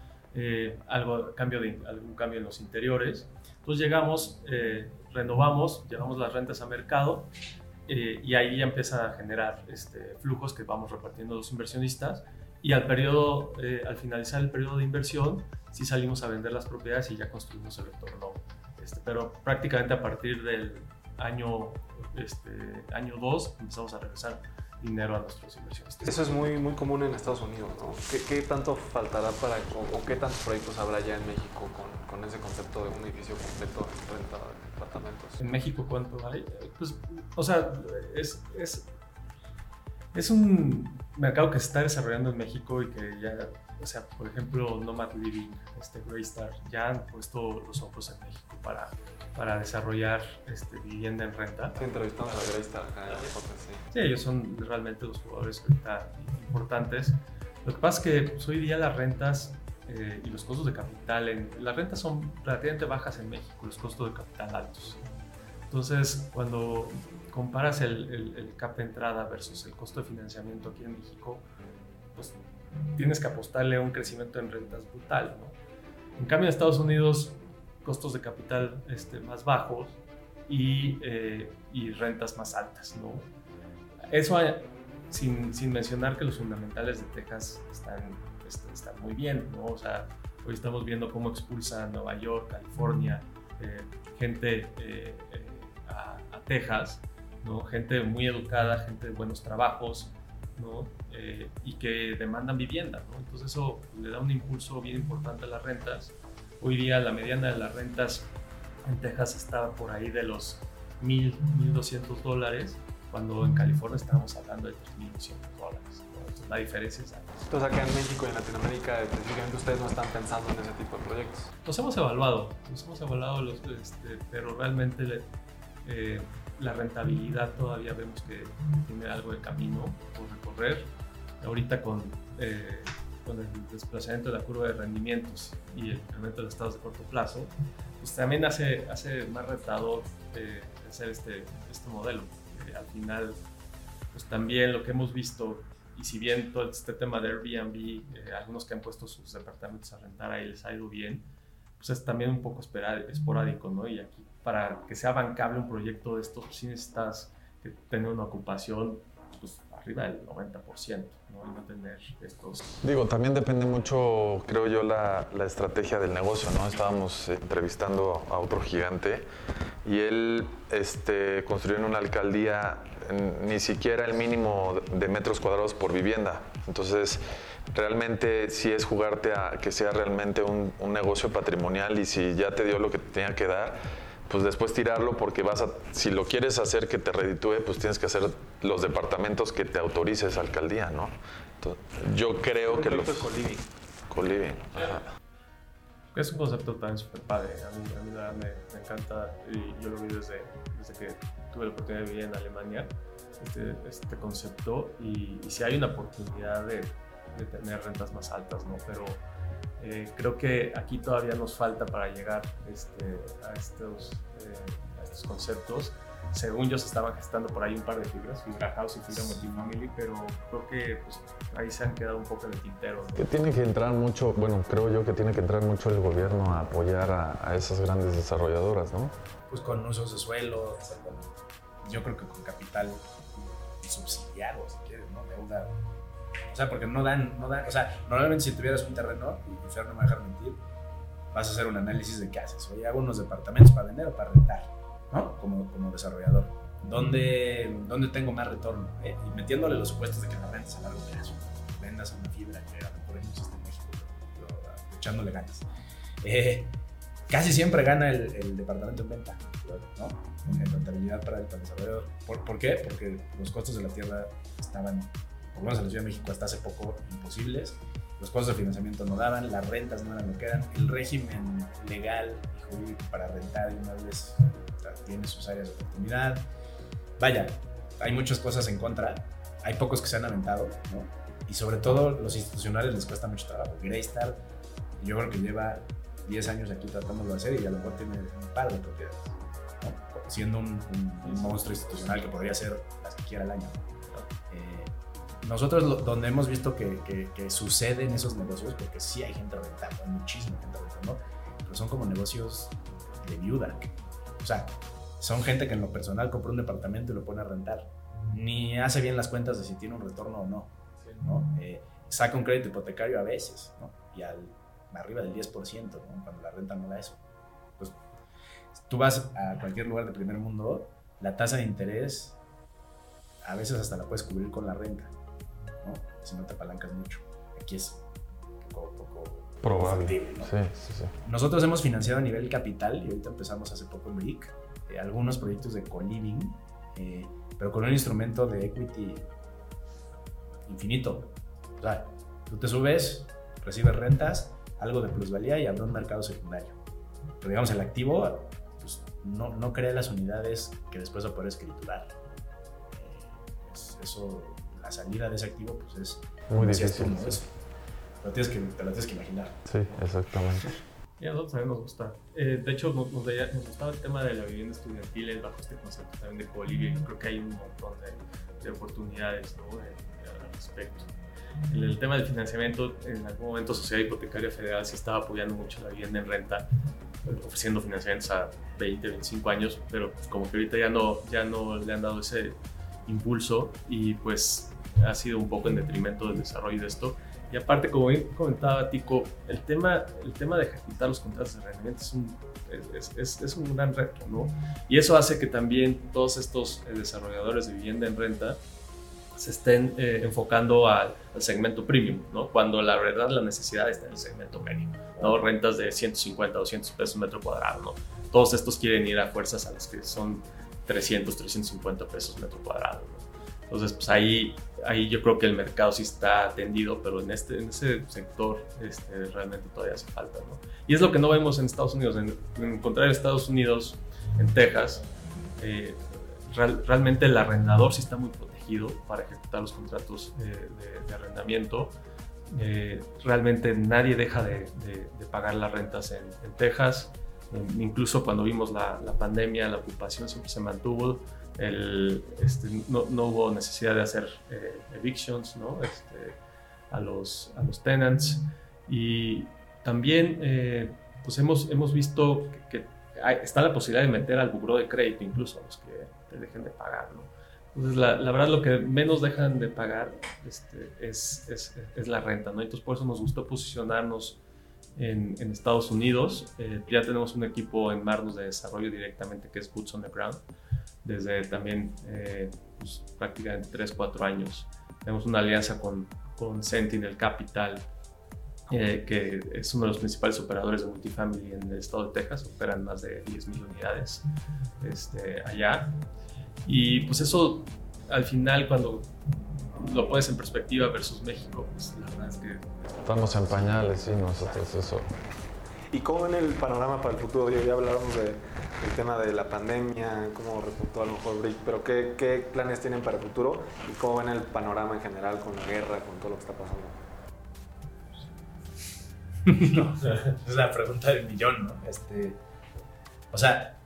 eh, algo, cambio de, algún cambio en los interiores. Entonces llegamos, eh, renovamos, llevamos las rentas a mercado eh, y ahí ya empieza a generar este, flujos que vamos repartiendo a los inversionistas y al periodo, al finalizar el periodo de inversión, sí salimos a vender las propiedades y ya construimos el retorno. Este, pero prácticamente a partir del año este, año 2 empezamos a regresar dinero a nuestros inversionistas. Eso es muy, muy común en Estados Unidos, ¿no? ¿Qué, tanto faltará para, o, qué tantos proyectos habrá ya en México con, con, ese concepto de un edificio completo en renta de departamentos? ¿En México cuánto hay? Pues, o sea, es, es, es un mercado que se está desarrollando en México y que ya, o sea, por ejemplo, Nomad Living, este Greystar, ya han puesto los ojos en México para para desarrollar este, vivienda en renta. Sí, entrevistamos a acá en sí. sí, ellos son realmente los jugadores ahorita importantes. Lo que pasa es que pues, hoy día las rentas eh, y los costos de capital, en, las rentas son relativamente bajas en México, los costos de capital altos. Entonces, cuando comparas el, el, el cap de entrada versus el costo de financiamiento aquí en México, pues tienes que apostarle a un crecimiento en rentas brutal. ¿no? En cambio, en Estados Unidos costos de capital este, más bajos y, eh, y, rentas más altas. ¿no? Eso sin, sin, mencionar que los fundamentales de Texas están, este, están muy bien. ¿no? O sea, hoy estamos viendo cómo expulsa a Nueva York, California, eh, gente eh, a, a, Texas, ¿no? gente muy educada, gente de buenos trabajos. ¿no? y que demandan vivienda. ¿no? Entonces eso le da un impulso bien importante a las rentas Hoy día la mediana de las rentas en Texas está por ahí de los 1.000, 1.200 dólares, cuando en California estábamos hablando de 3.200 dólares. Entonces, la diferencia es alta. Entonces acá en México y en Latinoamérica específicamente ustedes no están pensando en ese tipo de proyectos. Los hemos evaluado, los hemos evaluado, los, este, pero realmente eh, la rentabilidad todavía vemos que tiene algo de camino por recorrer. Ahorita con eh, con el desplazamiento de la curva de rendimientos y el incremento de los estados de corto plazo, pues también hace, hace más retador eh, hacer este, este modelo. Eh, al final, pues también lo que hemos visto, y si bien todo este tema de Airbnb, eh, algunos que han puesto sus departamentos a rentar ahí les ha ido bien, pues es también un poco esporádico, ¿no? Y aquí, para que sea bancable un proyecto de estos, pues sí necesitas tener una ocupación arriba del 90%, ¿no? no tener estos... Digo, también depende mucho, creo yo, la, la estrategia del negocio, ¿no? Estábamos entrevistando a otro gigante y él este, construyó en una alcaldía ni siquiera el mínimo de metros cuadrados por vivienda. Entonces, realmente sí es jugarte a que sea realmente un, un negocio patrimonial y si ya te dio lo que te tenía que dar, pues después tirarlo porque vas a, si lo quieres hacer que te reditúe, pues tienes que hacer los departamentos que te autorice esa alcaldía, ¿no? yo creo que los... Co-living. Co-living, Es un concepto tan súper padre, a mí, a mí me, encanta y yo lo vi desde, desde que tuve la oportunidad de vivir en Alemania, este, este concepto, y, si hay una oportunidad de, de tener rentas más altas, ¿no? Pero eh, creo que aquí todavía nos falta para llegar este, a, estos, eh, a, estos, conceptos. Según yo se estaban gestando por ahí un par de fibras, fibra house y fibra multifamily, pero creo que pues, ahí se han quedado un poco en el tintero. Que tiene que entrar mucho, bueno, creo yo que tiene que entrar mucho el gobierno a apoyar a, a esas grandes desarrolladoras, ¿no? Pues con usos de suelo, yo creo que con capital subsidiado, si quieres, ¿no? Deuda sea, porque no dan, no dan, o sea, normalmente si tuvieras un terreno, y Fer no me dejar mentir, vas a hacer un análisis de qué haces. Oye, hago unos departamentos para vender o para rentar, ¿no? Como, como desarrollador. ¿Dónde, ¿Dónde tengo más retorno? Eh, y metiéndole los supuestos de que la renta a largo plazo, vendas a una fibra que a lo mejor existe en México, echándole ganas. Eh, casi siempre gana el, el, departamento en venta, ¿no? En rentabilidad para el, para el desarrollador. ¿Por, ¿Por qué? Porque los costos de la tierra estaban por lo menos en la Ciudad de México hasta hace poco imposibles. Los costos de financiamiento no daban, las rentas no eran lo que eran, el régimen legal y jurídico para rentar inmuebles tiene sus áreas de oportunidad. Vaya, hay muchas cosas en contra, hay pocos que se han aventado, ¿no? Y sobre todo los institucionales les cuesta mucho trabajo. Greystar, yo creo que lleva 10 años aquí tratándolo de hacer y a lo mejor tiene un par de propiedades, ¿no? siendo un, monstruo institucional que podría ser las que quiera al año nosotros donde hemos visto que, que, suceden esos negocios, porque sí hay gente rentando, hay muchísima gente rentando, pero son como negocios de viuda. O sea, son gente que en lo personal compra un departamento y lo pone a rentar. Ni hace bien las cuentas de si tiene un retorno o no. ¿no? Eh, saca un crédito hipotecario a veces, ¿no? Y al, arriba del 10%, ¿no? cuando la renta no da eso. Pues tú vas a cualquier lugar del primer mundo, la tasa de interés a veces hasta la puedes cubrir con la renta. Si no te apalancas mucho. Aquí es poco, poco probable. ¿no? sí, sí, sí. Nosotros hemos financiado a nivel capital y ahorita empezamos hace poco en BRIC eh, algunos proyectos de co-living, eh, pero con un instrumento de equity infinito. O sea, tú te subes, recibes rentas, algo de plusvalía y habrá un mercado secundario. Pero digamos, el activo pues, no, no crea las unidades que después va a poder escriturar. Eh, eso, la salida de ese activo pues es muy difícil. lo tienes que, te lo tienes que imaginar. Sí, exactamente. (laughs) Y a nosotros también nos gusta. Eh, de hecho, nos, nos, gustaba el tema de la vivienda estudiantil bajo este concepto también de Bolivia. Yo creo que hay un montón de, de oportunidades ¿no? de, al respecto. En el tema del financiamiento, en algún momento Sociedad Hipotecaria Federal sí estaba apoyando mucho la vivienda en renta, ofreciendo financiamientos a 20, 25 años, pero como que ahorita ya no, ya no le han dado ese impulso y pues ha sido un poco en detrimento del desarrollo de esto. Y aparte, como bien comentaba Tico, el tema, el tema de ejecutar los contratos de arrendamiento es un, es, es, un gran reto, ¿no? Y eso hace que también todos estos eh, desarrolladores de vivienda en renta se estén eh, enfocando al, segmento premium, ¿no? Cuando la verdad la necesidad está en el segmento medio, ¿no? Rentas de 150 o 200 pesos metro cuadrado, ¿no? Todos estos quieren ir a fuerzas a las que son 300, 350 pesos metro cuadrado, ¿no? Entonces, pues ahí, ahí yo creo que el mercado sí está atendido, pero en, este, en ese sector este, realmente todavía hace falta, ¿no? Y es lo que no vemos en Estados Unidos. En, en Estados Unidos, en Texas, eh, realmente el arrendador sí está muy protegido para ejecutar los contratos eh, de, arrendamiento. Eh, realmente nadie deja de, pagar las rentas en, Texas. Incluso cuando vimos la, la pandemia, la ocupación siempre se mantuvo el, este, no, no, hubo necesidad de hacer eh, evictions ¿no? Este, a, los, a los tenants. Y también eh, pues hemos, hemos visto que, está la posibilidad de meter al buro de crédito incluso a los que te dejen de pagar. ¿no? Entonces, la, la, verdad, lo que menos dejan de pagar este, es, es, es, la renta. ¿no? Entonces, por eso nos gustó posicionarnos en, en Estados Unidos. Eh, ya tenemos un equipo en Marnos de desarrollo directamente que es Boots on the Ground desde también eh, pues, prácticamente 3, 4 años. Tenemos una alianza con, con Sentinel Capital, eh, que es uno de los principales operadores de multifamily en el estado de Texas, operan más de 10.000 unidades este, allá. Y pues eso al final cuando lo pones en perspectiva versus México, pues la verdad es que... Estamos en pañales, sí, nosotros eso. ¿Y cómo ven el panorama para el futuro? Ya hablábamos de el tema de la pandemia, cómo repuntó a lo mejor Brick, pero ¿qué, ¿qué, planes tienen para el futuro y cómo ven el panorama en general con la guerra, con todo lo que está pasando? (laughs) no, (laughs) es la pregunta del millón, ¿no? Este, o sea,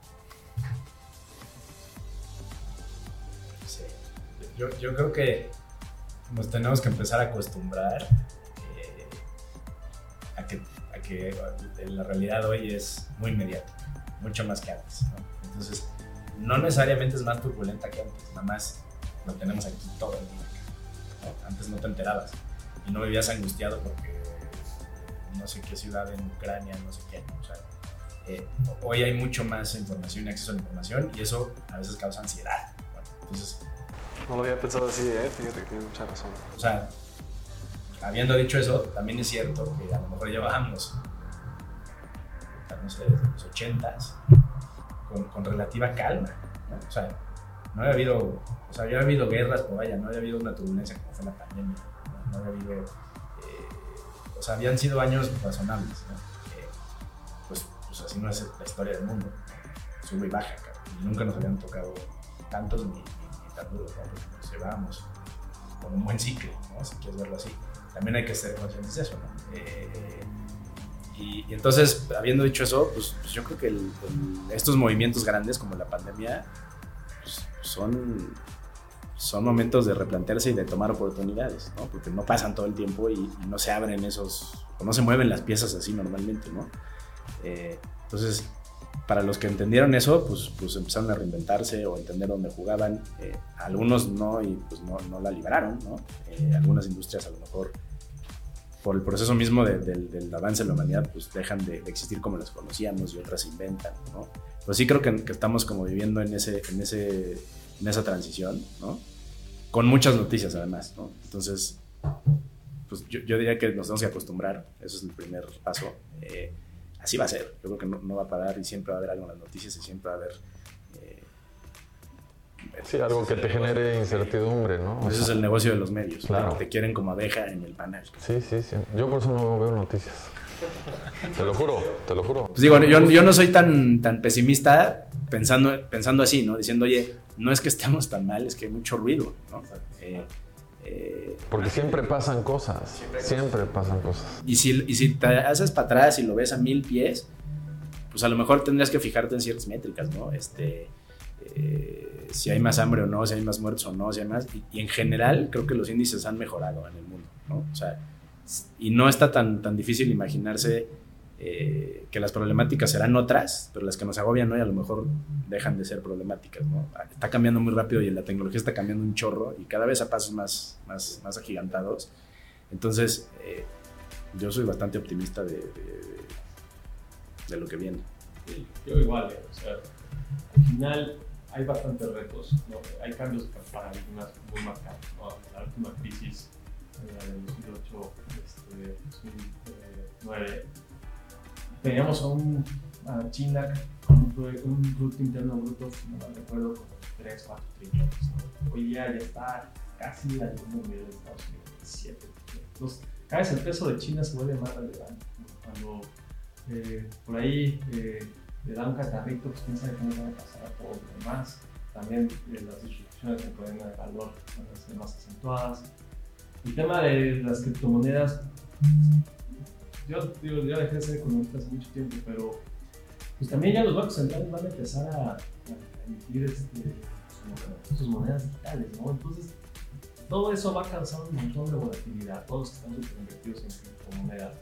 yo, yo creo que nos tenemos que empezar a acostumbrar eh, a, que, a que la realidad hoy es muy inmediata mucho más que antes. Entonces, no necesariamente es más turbulenta que antes, nada más lo tenemos aquí todo el día. Antes no te enterabas y no vivías angustiado porque no sé qué ciudad en Ucrania, no sé qué. O sea, eh, hoy hay mucho más información y acceso a la información y eso a veces causa ansiedad. entonces, no lo había pensado así, ¿eh? fíjate que tienes mucha razón. O sea, habiendo dicho eso, también es cierto que a lo mejor llevamos no sé, desde los 80 con, con, relativa calma. O sea, no había habido, o sea, había habido guerras, pero vaya, no había habido una turbulencia como fue la pandemia. No, había habido, eh, o sea, habían sido años razonables. ¿no? Pues, pues, así no es la historia del mundo. Sube y baja, y nunca nos habían tocado tantos ni, tan duros, ¿no? Nos llevábamos con un buen ciclo, ¿no? si quieres verlo así. También hay que ser conscientes de eso. ¿no? Eh, y, entonces, habiendo dicho eso, pues, pues yo creo que estos movimientos grandes como la pandemia pues, son, son momentos de replantearse y de tomar oportunidades, ¿no? Porque no pasan todo el tiempo y, y no se abren esos, o no se mueven las piezas así normalmente, ¿no? Eh, entonces, para los que entendieron eso, pues, pues empezaron a reinventarse o entender dónde jugaban. Eh, algunos no y pues no, no la liberaron, ¿no? Eh, algunas industrias a lo mejor por el proceso mismo de, del, del avance de la humanidad, pues dejan de, de, existir como las conocíamos y otras se inventan, ¿no? Pero sí creo que, que estamos como viviendo en, ese, en, ese, en esa transición, ¿no? Con muchas noticias además, ¿no? Entonces, pues yo, yo diría que nos tenemos que acostumbrar, eso es el primer paso. Eh, así va a ser, yo creo que no, no, va a parar y siempre va a haber algo en las noticias y siempre va a haber... Eh, sí, algo que te genere incertidumbre, ¿no? Ese es el negocio de los medios, claro. te quieren como abeja en el panel. Sí, sí, sí. Yo por eso no veo noticias. Te lo juro, te lo juro. Pues digo, yo, yo no soy tan, tan pesimista pensando, pensando así, ¿no? Diciendo, oye, no es que estemos tan mal, es que hay mucho ruido, ¿no? Eh, eh, Porque siempre pasan cosas, siempre, siempre pasan cosas. Y si, y si te haces para atrás y lo ves a mil pies, pues a lo mejor tendrías que fijarte en ciertas métricas, ¿no? Este, eh, si hay más hambre o no, si hay más muertos o no, si hay más... Y, y, en general creo que los índices han mejorado en el mundo, ¿no? O sea, y no está tan, tan difícil imaginarse eh, que las problemáticas serán otras, pero las que nos agobian hoy a lo mejor dejan de ser problemáticas. ¿no? Está cambiando muy rápido y la tecnología está cambiando un chorro y cada vez a pasos más, más, más agigantados. Entonces, eh, yo soy bastante optimista de, de, de lo que viene. Sí, yo igual, eh, o sea, al final hay bastantes retos, ¿no? hay cambios de paradigmas muy marcados. ¿no? La última crisis la del 2008, este, 2009, teníamos a, un, a China con un, un, Producto Interno Bruto, no me recuerdo, con 3, 4 trillones. ¿no? Hoy día ya está casi al mismo nivel de Estados Unidos, 7 Entonces, cada vez el peso de China se vuelve más relevante. Cuando eh, por ahí eh, le da un catarrito, pues piensa que no van a pasar a todos los demás. También eh, las distribuciones en cadena de valor van a ser más acentuadas. El tema de las criptomonedas, yo, digo, yo dejé de ser economista hace mucho tiempo, pero pues también ya los bancos centrales van a empezar a, a emitir este, sus monedas digitales, ¿no? Entonces, todo eso va a causar un montón de volatilidad. Todos estamos súper invertidos en criptomonedas.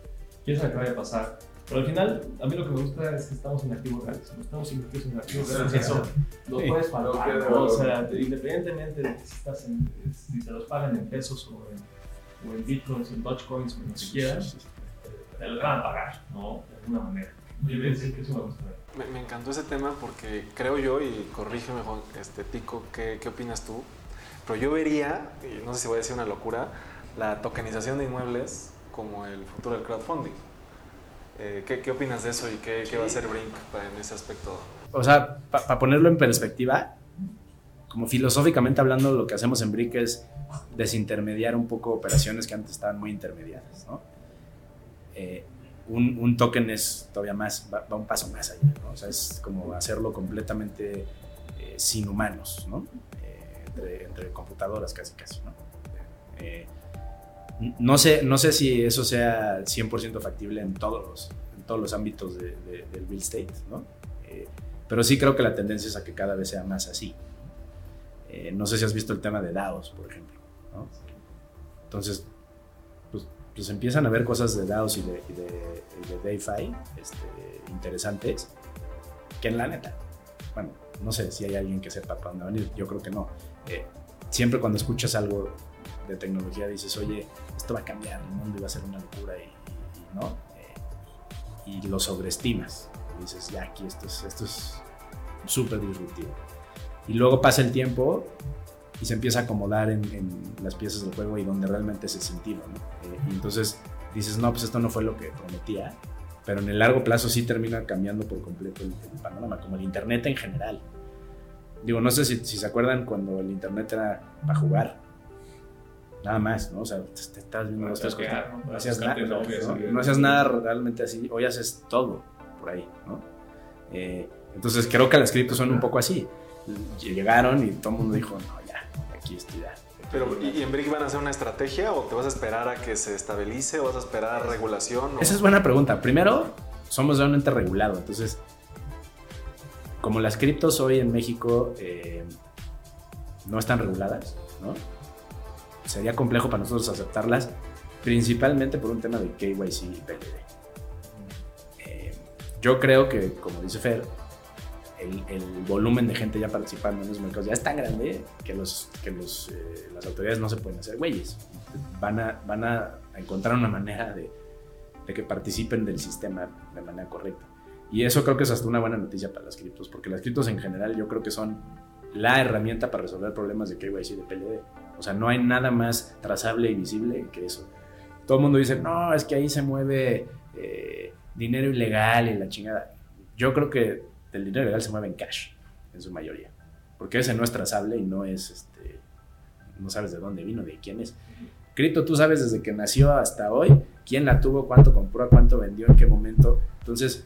¿Quién sabe qué vaya a pasar? Pero al final, a mí lo que me gusta es que estamos en activos reales. No estamos invertidos en activos reales. Eso lo puedes pagar. ¿no? O sea, independientemente de si, estás en, si se los pagan en pesos o en, o en bitcoins, en dogecoins, o en lo que quieras, van a pagar, ¿no? De alguna manera. Yo voy a decir que eso me gusta. Me, me, encantó ese tema porque creo yo, y corrígeme, este, Tico, ¿qué, ¿qué opinas tú? Pero yo vería, y no sé si voy a decir una locura, la tokenización de inmuebles como el futuro del crowdfunding. Eh, ¿qué, ¿qué, opinas de eso y qué, sí. qué va a hacer Brink en ese aspecto? O sea, para pa ponerlo en perspectiva, como filosóficamente hablando, lo que hacemos en Brink es desintermediar un poco operaciones que antes estaban muy intermediadas, ¿no? Eh, un, un, token es todavía más, va, va un paso más allá, ¿no? O sea, es como hacerlo completamente eh, sin humanos, ¿no? Eh, entre, entre, computadoras casi, casi, ¿no? Eh, no sé, no sé si eso sea 100% factible en todos los, en todos los ámbitos de, de, del real estate, ¿no? Eh, pero sí creo que la tendencia es a que cada vez sea más así. Eh, no sé si has visto el tema de DAOs, por ejemplo. ¿no? Entonces, pues, empiezan a ver cosas de DAOs y de, y de, y de DeFi este, interesantes que en la neta, bueno, no sé si hay alguien que sepa para dónde venir, yo creo que no. Eh, siempre cuando escuchas algo de tecnología dices, oye, esto va a cambiar el mundo y va a ser una locura y, y ¿no? Eh, y lo sobreestimas. Y dices, ya aquí esto es esto es súper disruptivo. Y luego pasa el tiempo y se empieza a acomodar en, en, las piezas del juego y donde realmente es el sentido. ¿no? Eh, y entonces dices, no, pues esto no fue lo que prometía, pero en el largo plazo sí termina cambiando por completo el, el panorama, como el Internet en general. Digo, no sé si, si se acuerdan cuando el Internet era para jugar nada más, ¿no? O sea, te estás viendo dos, tres cosas. No, hacías nada, no, hacías nada realmente así, hoy haces todo por ahí, ¿no? Eh, entonces creo que las criptos son un poco así. Llegaron y todo el mundo dijo, no, Pero, ¿y en Brick van a hacer una estrategia o te vas a esperar a que se estabilice o vas a esperar a regulación? O... Esa es buena pregunta. Primero, somos de un ente regulado, entonces, como las criptos hoy en México eh, no están reguladas, ¿no? Sería complejo para nosotros aceptarlas, principalmente por un tema de KYC y PLD. Eh, yo creo que, como dice Fer, el, el, volumen de gente ya participando en los mercados ya es tan grande que, los, que los, eh, las autoridades no se pueden hacer güeyes. Van a, van a encontrar una manera de, de que participen del sistema de manera correcta. Y eso creo que es hasta una buena noticia para las criptos, porque las criptos en general yo creo que son la herramienta para resolver problemas de KYC y de PLD. O sea, no hay nada más trazable y visible que eso. Todo el mundo dice, no, es que ahí se mueve eh, dinero ilegal y la chingada. Yo creo que el dinero ilegal se mueve en cash, en su mayoría. Porque ese no es trazable y no es, este, no sabes de dónde vino, de quién es. Cripto tú sabes desde que nació hasta hoy, quién la tuvo, cuánto compró, cuánto vendió, en qué momento. Entonces,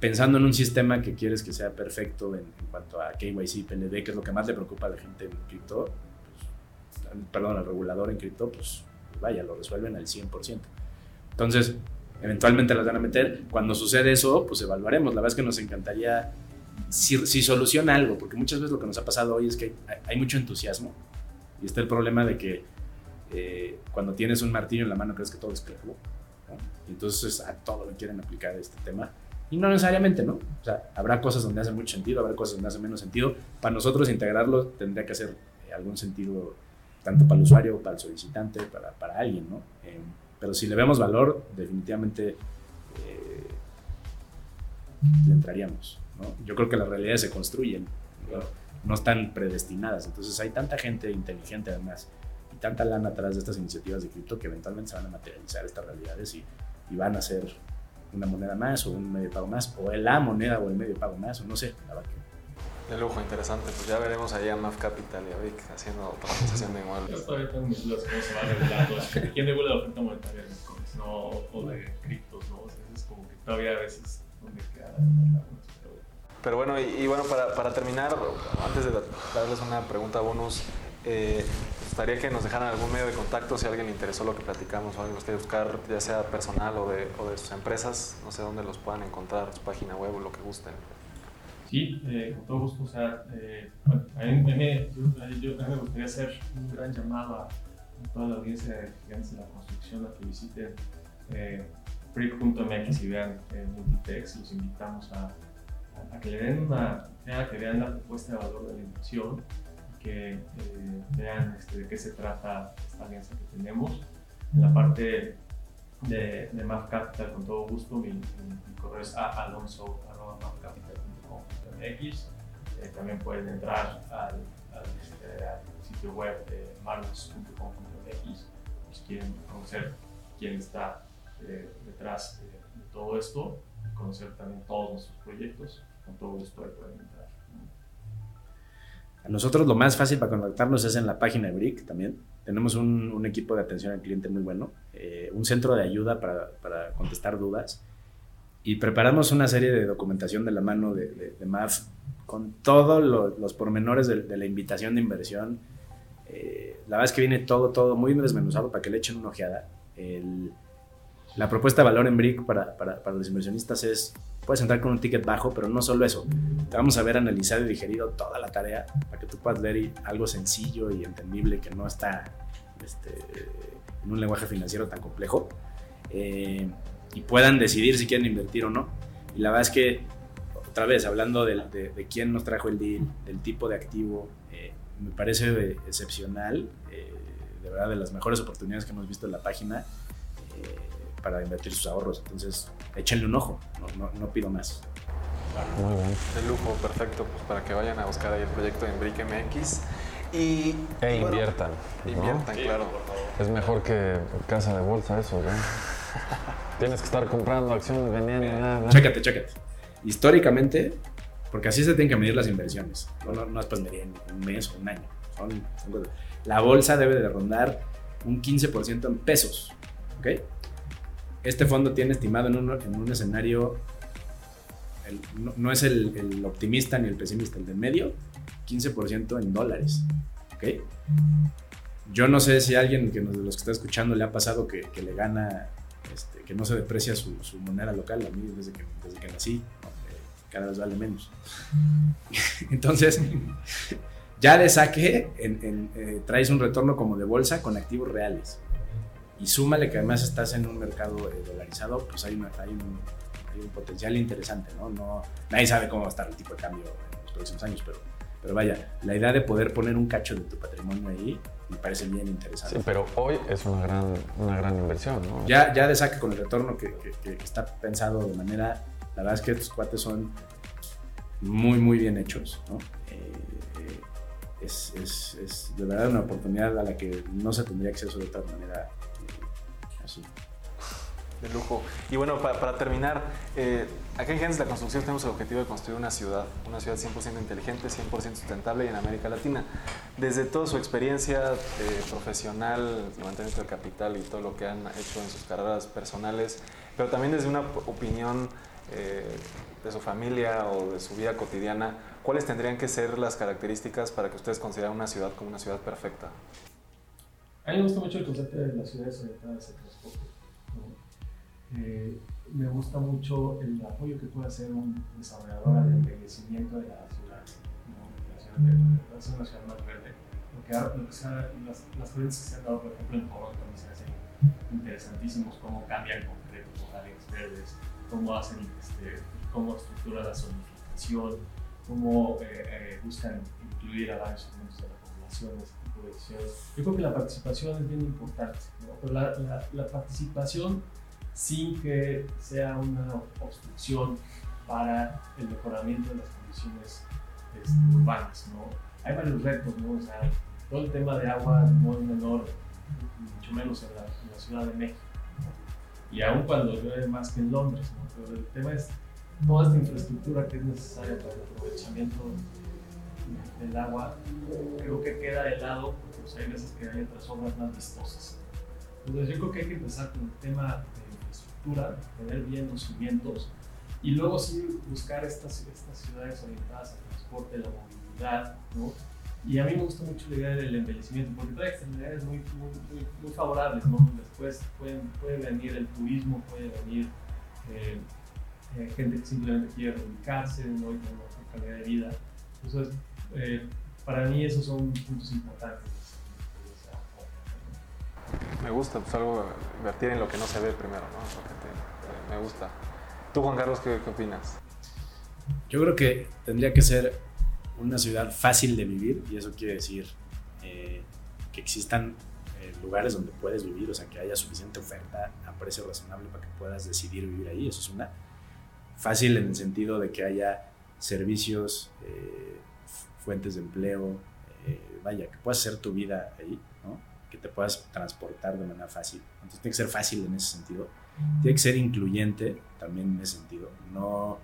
pensando en un sistema que quieres que sea perfecto en, en cuanto a KYC, PLD, que es lo que más le preocupa a la gente en cripto, pues, perdón, al regulador en cripto, pues vaya, lo resuelven al 100%. Entonces, eventualmente las van a meter. Cuando sucede eso, pues evaluaremos. La verdad es que nos encantaría si, si soluciona algo, porque muchas veces lo que nos ha pasado hoy es que hay, hay mucho entusiasmo y está el problema de que eh, cuando tienes un martillo en la mano crees que todo es clavo. ¿no? Entonces a todo lo quieren aplicar este tema. Y no necesariamente, ¿no? O sea, habrá cosas donde hace mucho sentido, habrá cosas donde hace menos sentido. Para nosotros integrarlo tendría que hacer eh, algún sentido tanto para el usuario, para el solicitante, para, para alguien, ¿no? Eh, pero si le vemos valor, definitivamente eh, le entraríamos, ¿no? Yo creo que las realidades se construyen, ¿no? no están predestinadas. Entonces hay tanta gente inteligente además y tanta lana atrás de estas iniciativas de cripto que eventualmente se van a materializar estas realidades y, y van a ser una moneda más o un medio pago más, o la moneda o el medio pago más, o no sé, la verdad De lujo, interesante. Pues ya veremos ahí a MAF Capital y a Vic haciendo transacción de inmuebles. tengo mis dudas cómo se va regulando. (laughs) ¿Quién regula la oferta monetaria de bitcoins no, o de criptos? ¿no? O sea, es como que todavía a veces donde queda pero bueno, y, y bueno, para, para terminar, antes de darles una pregunta bonus, eh, gustaría que nos dejaran algún medio de contacto si a alguien le interesó lo que platicamos o alguien gustaría buscar, ya sea personal o de, o de sus empresas, no sé dónde los puedan encontrar, su página web o lo que gusten. Sí, eh, con todo gusto. O sea, eh, a, mí, yo- a mí me gustaría hacer un gran llamado a, toda la audiencia de gigantes de la construcción a que visiten eh, y vean eh, Multitex. Los invitamos a, que le den una, que vean la propuesta de valor de la inversión que vean este, de qué se trata esta alianza que tenemos. En la parte de, MAF Capital, con todo gusto, mi, correo es a alonso.mafcapital.com.mx. Eh, también pueden entrar al, al, este, al sitio web de marlos.com.mx si quieren conocer quién está eh, detrás de, de todo esto y conocer también todos nuestros proyectos. Con todo gusto ahí pueden entrar. A nosotros lo más fácil para contactarnos es en la página de Brick también. Tenemos un, un equipo de atención al cliente muy bueno, eh, un centro de ayuda para, para, contestar dudas y preparamos una serie de documentación de la mano de, de, de MAF con todos lo, los pormenores de, de, la invitación de inversión. Eh, la verdad es que viene todo, todo muy desmenuzado para que le echen una ojeada. El, la propuesta de valor en Brick para, para, para, los inversionistas es, puedes entrar con un ticket bajo, pero no solo eso. Te vamos a ver analizado y digerido toda la tarea para que tú puedas leer algo sencillo y entendible que no está este, en un lenguaje financiero tan complejo. Eh, y puedan decidir si quieren invertir o no. Y la verdad es que, otra vez, hablando de, de, de quién nos trajo el deal, del tipo de activo, eh, me parece excepcional, eh, de verdad, de las mejores oportunidades que hemos visto en la página eh, para invertir sus ahorros. Entonces, échenle un ojo, no, no, no pido más. Muy bien. De lujo, perfecto, pues para que vayan a buscar ahí el proyecto en Brick MX. Y, e bueno, inviertan. ¿no? Inviertan, sí, claro. Es mejor que casa de bolsa eso, ¿no? (laughs) Tienes que estar comprando acciones, vendiendo, nada. Chécate, chécate. Históricamente, porque así se tienen que medir las inversiones. No, no, es pues medir en un mes o un año. Son, son la bolsa debe de rondar un 15% en pesos. ¿ok? Este fondo tiene estimado en un, en un escenario, el, no, no, es el, el, optimista ni el pesimista, el de medio, 15% en dólares. ¿ok? Yo no sé si a alguien que nos, de los que está escuchando le ha pasado que, que le gana que no se deprecia su, moneda local. A mí, desde que, desde que nací, cada vez vale menos. (laughs) Entonces, Ya de saque en, eh, traes un retorno como de bolsa con activos reales. Y súmale que además estás en un mercado eh, dolarizado, pues hay, una- hay un, hay un potencial interesante, ¿no? ¿no? Nadie sabe cómo va a estar el tipo de cambio en los próximos años, pero, pero vaya, la idea de poder poner un cacho de tu patrimonio ahí me parece bien interesante. Sí, pero hoy es una gran, una gran inversión, ¿no? Ya, ya de saque con el retorno que, que- está pensado de manera, la verdad es que estos cuates son muy, muy bien hechos, ¿no? Eh, es, es- es de verdad una oportunidad a la que no se tendría acceso de otra manera eh, así. De lujo. Y bueno, pa- para, terminar, eh, acá en Gigantes de la Construcción tenemos el objetivo de construir una ciudad, una ciudad 100% inteligente, 100% sustentable y en América Latina. Desde toda su experiencia eh, profesional, levantamiento del capital y todo lo que han hecho en sus carreras personales, pero también desde una opinión eh, de su familia o de su vida cotidiana, ¿cuáles tendrían que ser las características para que ustedes consideren una ciudad como una ciudad perfecta? A mí me gusta mucho el concepto de las ciudades orientadas al transporte. Eh, me gusta mucho el apoyo que puede hacer un desarrollador al envejecimiento de la ciudad. ¿no? La ciudad hacer una ciudad más verde. Lo que, lo que ha- las, las corrientes que se han dado, por ejemplo, en Toronto, me hacen interesantísimos, cómo cambian concreto por áreas verdes, cómo hacen, este, cómo estructuran la zonificación, cómo eh, eh, buscan incluir a varios segmentos de la población. Yo creo que la participación es bien importante, ¿no? pero la, la- la participación sin que sea una obstrucción para el mejoramiento de las condiciones este, urbanas. ¿no? Hay varios retos, ¿no? O sea, todo el tema de agua no es menor, mucho menos en la, en la Ciudad de México. ¿no? Y aún cuando llueve más que en Londres, ¿no? pero el tema es toda esta infraestructura que es necesaria para el aprovechamiento del agua, creo que queda de lado porque pues, hay veces que hay otras obras más vistosas. Entonces yo creo que hay que empezar con el tema de infraestructura, tener bien los cimientos y luego sí buscar estas, estas ciudades orientadas al transporte, la movilidad, ¿no? Y a mí me gusta mucho la idea del envejecimiento porque trae externalidades muy, muy, muy, muy favorables, ¿no? Después pueden, puede venir el turismo, puede venir eh, eh, gente que simplemente quiere reubicarse, ¿no? Y tener mejor calidad de vida. Entonces, eh, para mí esos son puntos importantes. Me gusta, pues algo invertir en lo que no se ve primero, ¿no? Me gusta. Tú, Juan Carlos, ¿qué, opinas? Yo creo que tendría que ser una ciudad fácil de vivir y eso quiere decir eh, que existan eh, lugares donde puedes vivir, o sea, que haya suficiente oferta a precio razonable para que puedas decidir vivir ahí, eso es una. Fácil en el sentido de que haya servicios, eh, fu- fuentes de empleo, vaya, que puedas hacer tu vida ahí. Que te puedas transportar de manera fácil. Entonces tiene que ser fácil en ese sentido. Tiene que ser incluyente también en ese sentido. No,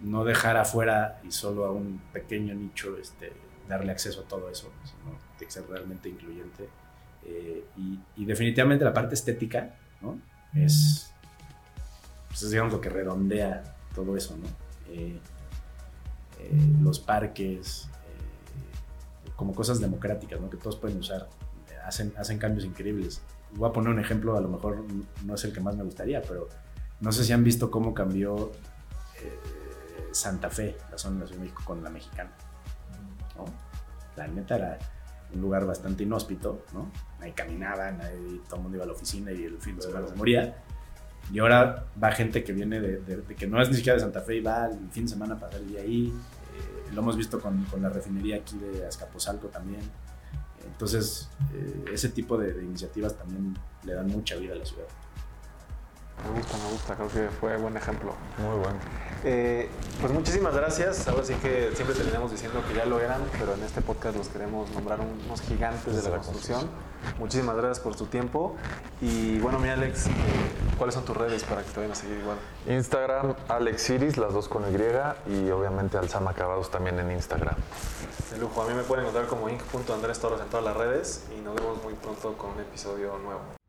no dejar afuera y solo a un pequeño nicho este, darle acceso a todo eso, sino tiene que ser realmente incluyente. Eh, y, definitivamente la parte estética ¿no? es, pues es, digamos, lo que redondea todo eso. ¿no? Eh, eh, los parques, como cosas democráticas ¿no? que todos pueden usar, hacen, hacen cambios increíbles. Voy a poner un ejemplo, a lo mejor no es el que más me gustaría, pero no sé si han visto cómo cambió eh, Santa Fe, la zona de la Ciudad de México, con la mexicana. ¿no? La neta era un lugar bastante inhóspito, ¿no? Nadie caminaba, nadie, todo el mundo iba a la oficina y el fin de semana se moría. Y ahora va gente que viene de, de- de que no es ni siquiera de Santa Fe y va el fin de semana a pasar el día ahí. Eh, lo hemos visto con, con la refinería aquí de Azcapotzalco también. Entonces, eh, ese tipo de, de iniciativas también le dan mucha vida a la ciudad. Me gusta, me gusta, creo que fue buen ejemplo. Muy bueno. Eh, pues muchísimas gracias. Ahora sí que siempre terminamos diciendo que ya lo eran, pero en este podcast los queremos nombrar unos gigantes de la construcción. Muchísimas gracias por tu tiempo. Y bueno, mi Alex, eh, ¿cuáles son tus redes para que te vayan a seguir igual? Instagram, Alex Iris, las dos con Y, y obviamente Alzama Acabados también en Instagram. De lujo, a mí me pueden encontrar como inc.andrés Torres en todas las redes y nos vemos muy pronto con un episodio nuevo.